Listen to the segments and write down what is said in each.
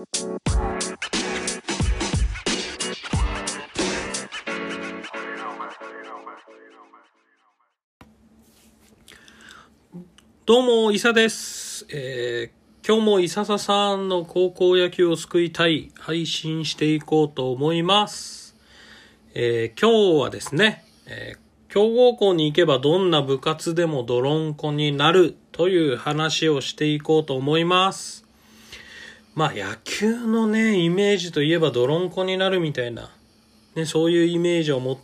どうも、伊佐です。えー、今日も伊佐佐さんの高校野球を救いたい配信していこうと思います。えー、今日はですね、えー、強豪校に行けばどんな部活でも泥んこになるという話をしていこうと思います。まあ野球のね、イメージといえば泥んこになるみたいな、ね、そういうイメージを持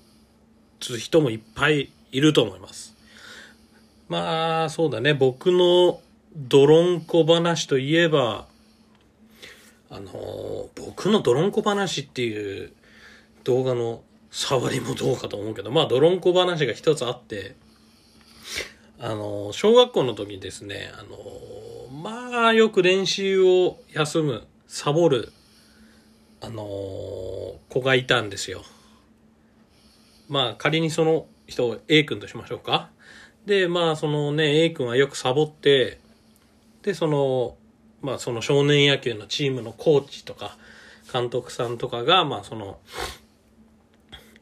つ人もいっぱいいると思います。まあ、そうだね。僕の泥んこ話といえば、あの、僕の泥んこ話っていう動画の触りもどうかと思うけど、まあ、泥んこ話が一つあって、あの、小学校の時にですね、あの、まあ、よく練習を休む、サボる、あの、子がいたんですよ。まあ、仮にその人を A 君としましょうか。で、まあ、そのね、A 君はよくサボって、で、その、まあ、その少年野球のチームのコーチとか、監督さんとかが、まあ、その、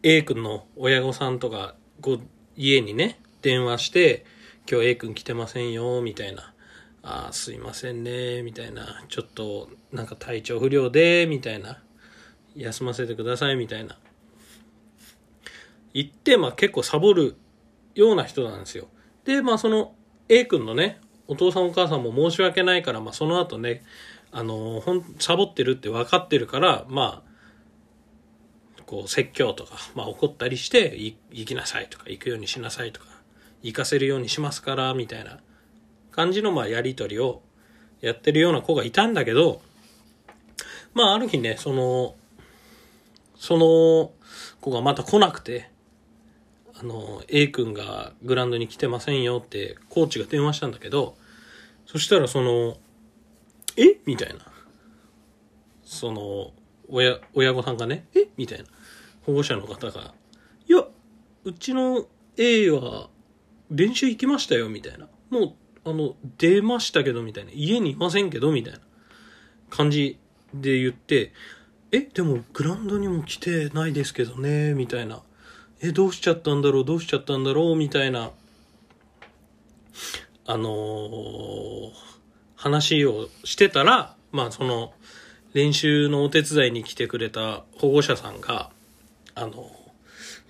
A 君の親御さんとか、こう、家にね、電話して、今日 A 君来てませんよ、みたいな。あ、すいませんね、みたいな。ちょっと、なんか体調不良で、みたいな。休ませてください、みたいな。言って、まあ結構サボるような人なんですよ。で、まあその A 君のね、お父さんお母さんも申し訳ないから、まあその後ね、あのほん、サボってるって分かってるから、まあ、こう説教とか、まあ怒ったりして、行きなさいとか、行くようにしなさいとか、行かせるようにしますから、みたいな感じのまあやりとりをやってるような子がいたんだけど、まあある日ね、その、その子がまた来なくて、あの、A 君がグラウンドに来てませんよって、コーチが電話したんだけど、そしたらその、え？みたいな。その、親、親御さんがね、え？みたいな。保護者の方が、いや、うちの A は練習行きましたよ、みたいな。もう、あの、出ましたけど、みたいな。家にいませんけど、みたいな感じで言って、え、でもグラウンドにも来てないですけどね、みたいな。え、どうしちゃったんだろう、どうしちゃったんだろう、みたいな、あのー話をしてたら、まあその、練習のお手伝いに来てくれた保護者さんが、あの、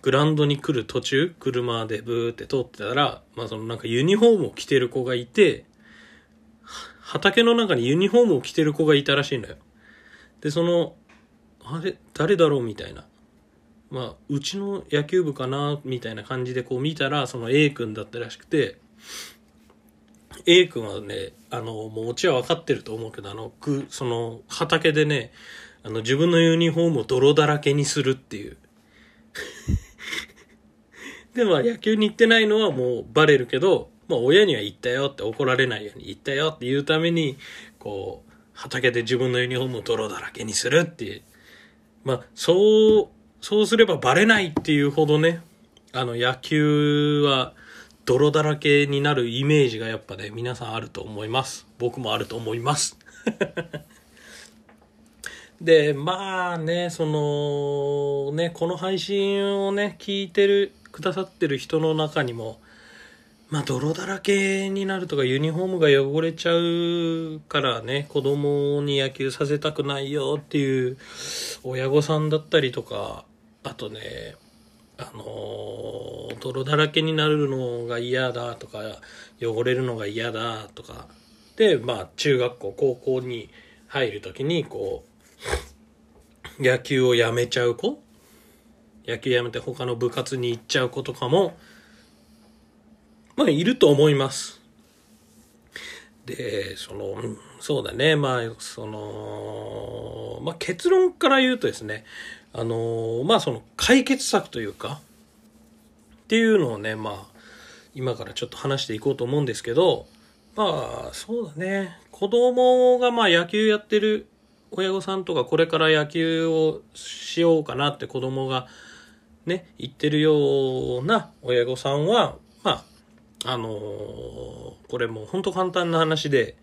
グランドに来る途中、車でブーって通ってたら、まあそのなんかユニフォームを着てる子がいて、畑の中にユニフォームを着てる子がいたらしいのよ。で、その、あれ、誰だろう？みたいな。まあ、うちの野球部かな？みたいな感じでこう見たら、その A 君だったらしくて、A 君はね、あの、もうオチは分かってると思うけど、あの、ぐ、その、畑でね、あの、自分のユニフォームを泥だらけにするっていう。で、まあ、野球に行ってないのはもうバレるけど、まあ、親には言ったよって怒られないように言ったよって言うために、こう、畑で自分のユニフォームを泥だらけにするっていう。まあ、そう、そうすればバレないっていうほどね、あの野球は泥だらけになるイメージがやっぱね、皆さんあると思います。僕もあると思います。で、まあね、その、ね、この配信をね、聞いてる、くださってる人の中にも、まあ泥だらけになるとかユニフォームが汚れちゃうからね、子供に野球させたくないよっていう親御さんだったりとか、あとね、あの泥だらけになるのが嫌だとか、汚れるのが嫌だとか、で、まあ中学校、高校に入るときに、こう、野球をやめちゃう子野球やめて他の部活に行っちゃう子とかも、まあ、いると思います。で、その、そうだね、まあ、その、まあ結論から言うとですね、あの、まあその解決策というか、っていうのをね、まあ、今からちょっと話していこうと思うんですけど、まあ、そうだね、子供がまあ野球やってる親御さんとか、これから野球をしようかなって子供がね、言ってるような親御さんは、まあ、あのー、これもうほんと簡単な話で、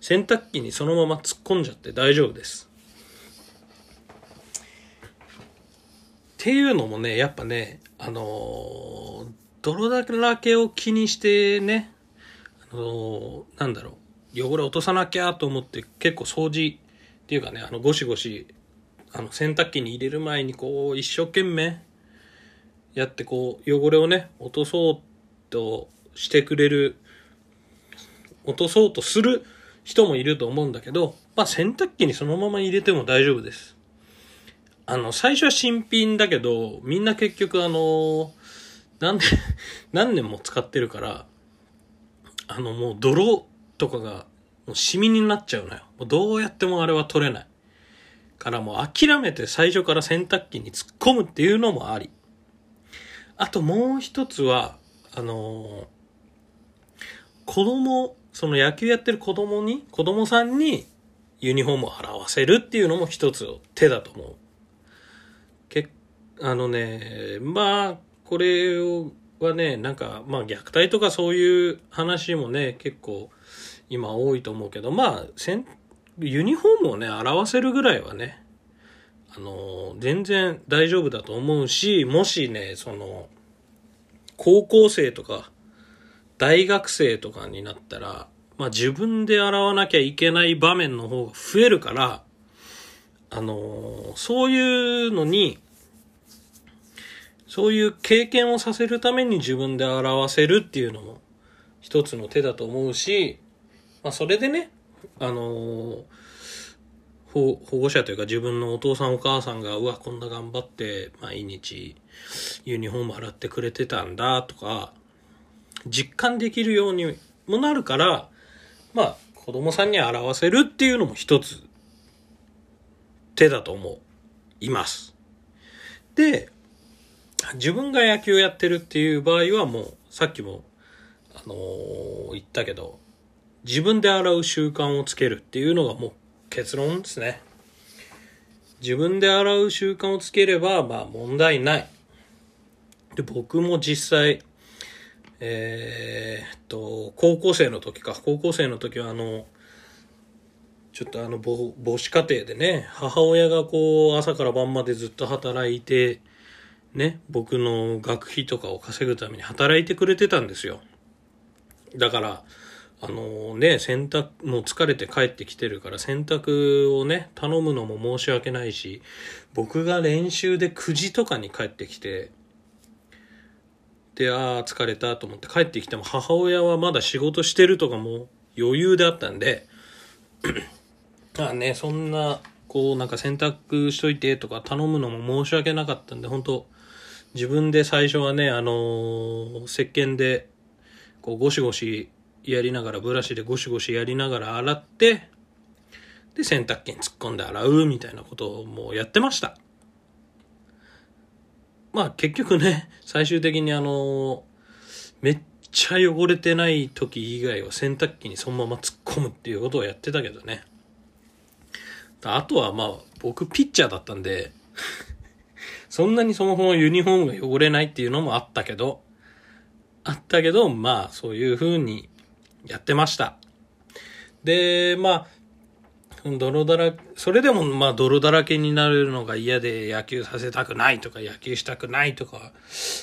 洗濯機にそのまま突っ込んじゃって大丈夫です。っていうのもね、やっぱね、あのー、泥だらけを気にしてね、あのー、なんだろう、汚れ落とさなきゃと思って結構掃除っていうかね、あの、ゴシゴシ、あの、洗濯機に入れる前にこう、一生懸命、やってこう、汚れをね、落とそうとしてくれる、落とそうとする人もいると思うんだけど、まあ洗濯機にそのまま入れても大丈夫です。あの、最初は新品だけど、みんな結局あの、何年、何年も使ってるから、あのもう泥とかがもうシミになっちゃうのよ。もうどうやってもあれは取れない。からもう諦めて最初から洗濯機に突っ込むっていうのもあり。あともう一つは、あの子供、その野球やってる子供に、子供さんにユニフォームを払わせるっていうのも一つ手だと思う。けあのね、まあ、これはね、なんか、まあ虐待とかそういう話もね、結構今多いと思うけど、まあ、ユニフォームをね、表せるぐらいはね、あの、全然大丈夫だと思うし、もしね、その、高校生とか、大学生とかになったら、まあ自分で洗わなきゃいけない場面の方が増えるから、あの、そういうのに、そういう経験をさせるために自分で洗わせるっていうのも一つの手だと思うし、まあそれでね、あの保護者というか自分のお父さんお母さんが、うわ、こんな頑張って毎日ユニフォーム洗ってくれてたんだとか、実感できるようにもなるから、まあ、子供さんに表せるっていうのも一つ手だと思います。で、自分が野球やってるっていう場合はもう、さっきも、あのー、言ったけど、自分で洗う習慣をつけるっていうのがもう結論ですね。自分で洗う習慣をつければ、まあ問題ない。で、僕も実際、えー、っと、高校生の時か、高校生の時はあの、ちょっとあの母、母子家庭でね、母親がこう、朝から晩までずっと働いて、ね、僕の学費とかを稼ぐために働いてくれてたんですよ。だから、あのね、洗濯、もう疲れて帰ってきてるから洗濯をね、頼むのも申し訳ないし、僕が練習で9時とかに帰ってきて、で、ああ、疲れたと思って帰ってきても母親はまだ仕事してるとかも余裕であったんで、あね、そんな、こうなんか洗濯しといてとか頼むのも申し訳なかったんで、本当自分で最初はね、あのー、石鹸で、こうゴシゴシやりながら、ブラシでゴシゴシやりながら洗って、で、洗濯機に突っ込んで洗うみたいなことをもうやってました。まあ結局ね、最終的にあの、めっちゃ汚れてない時以外は洗濯機にそのまま突っ込むっていうことをやってたけどね。あとはまあ僕ピッチャーだったんで そんなにそもそもユニフォームが汚れないっていうのもあったけど、あったけど、まあそういう風にやってました。で、まあ、泥だら、それでもまあ泥だらけになるのが嫌で野球させたくないとか野球したくないとか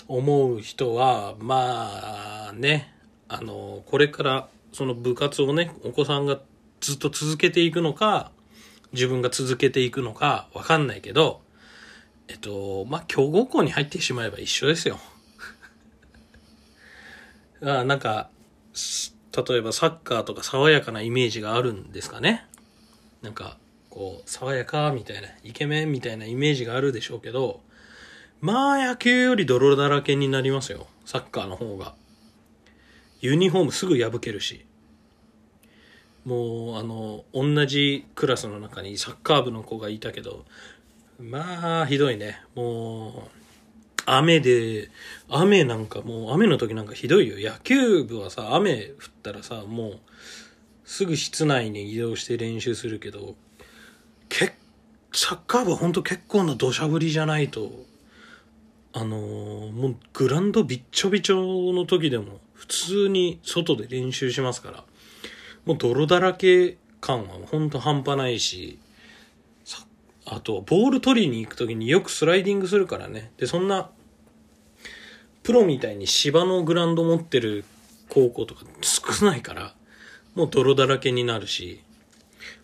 思う人は、まあね、あの、これからその部活をね、お子さんがずっと続けていくのか、自分が続けていくのかわかんないけど、えっと、まあ強豪校に入ってしまえば一緒ですよ。あなんか、例えばサッカーとか爽やかなイメージがあるんですかね？なんか、こう、爽やかみたいな、イケメンみたいなイメージがあるでしょうけど、まあ野球より泥だらけになりますよ。サッカーの方が。ユニフォームすぐ破けるし。もう、あの、同じクラスの中にサッカー部の子がいたけど、まあ、ひどいね。もう、雨で、雨なんかもう、雨の時なんかひどいよ。野球部はさ、雨降ったらさ、もう、すぐ室内に移動して練習するけど、けサッカー部はほんと結構な土砂降りじゃないと、あのー、もうグランドびっちょびちょの時でも普通に外で練習しますから、もう泥だらけ感はほんと半端ないし、あと、ボール取りに行くときによくスライディングするからね。で、そんな、プロみたいに芝のグラウンド持ってる高校とか少ないから、もう泥だらけになるし、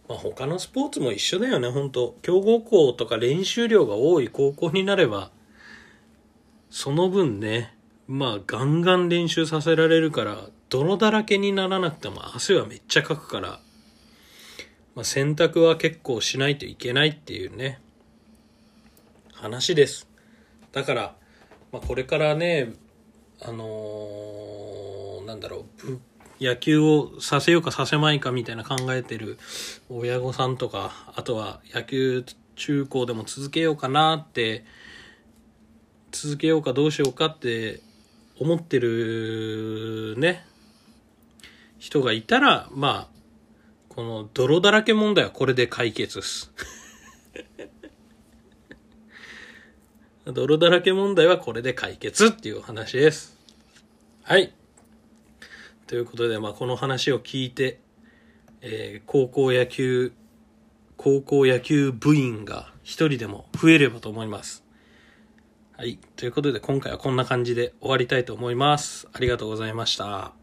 まあ他のスポーツも一緒だよね、本当強豪校とか練習量が多い高校になれば、その分ね、まあガンガン練習させられるから、泥だらけにならなくても汗はめっちゃかくから、まあ、洗濯は結構しないといけないっていうね、話です。だから、まあ、これからね、あのーなんだろう、野球をさせようかさせまいかみたいな考えてる親御さんとか、あとは野球中高でも続けようかなって、続けようかどうしようかって思ってるね、人がいたら、まあ、この泥だらけ問題はこれで解決っす。泥だらけ問題はこれで解決っていう話です。はい。ということで、まあ、この話を聞いて、えー高校野球、高校野球部員が一人でも増えればと思います。はい。ということで、今回はこんな感じで終わりたいと思います。ありがとうございました。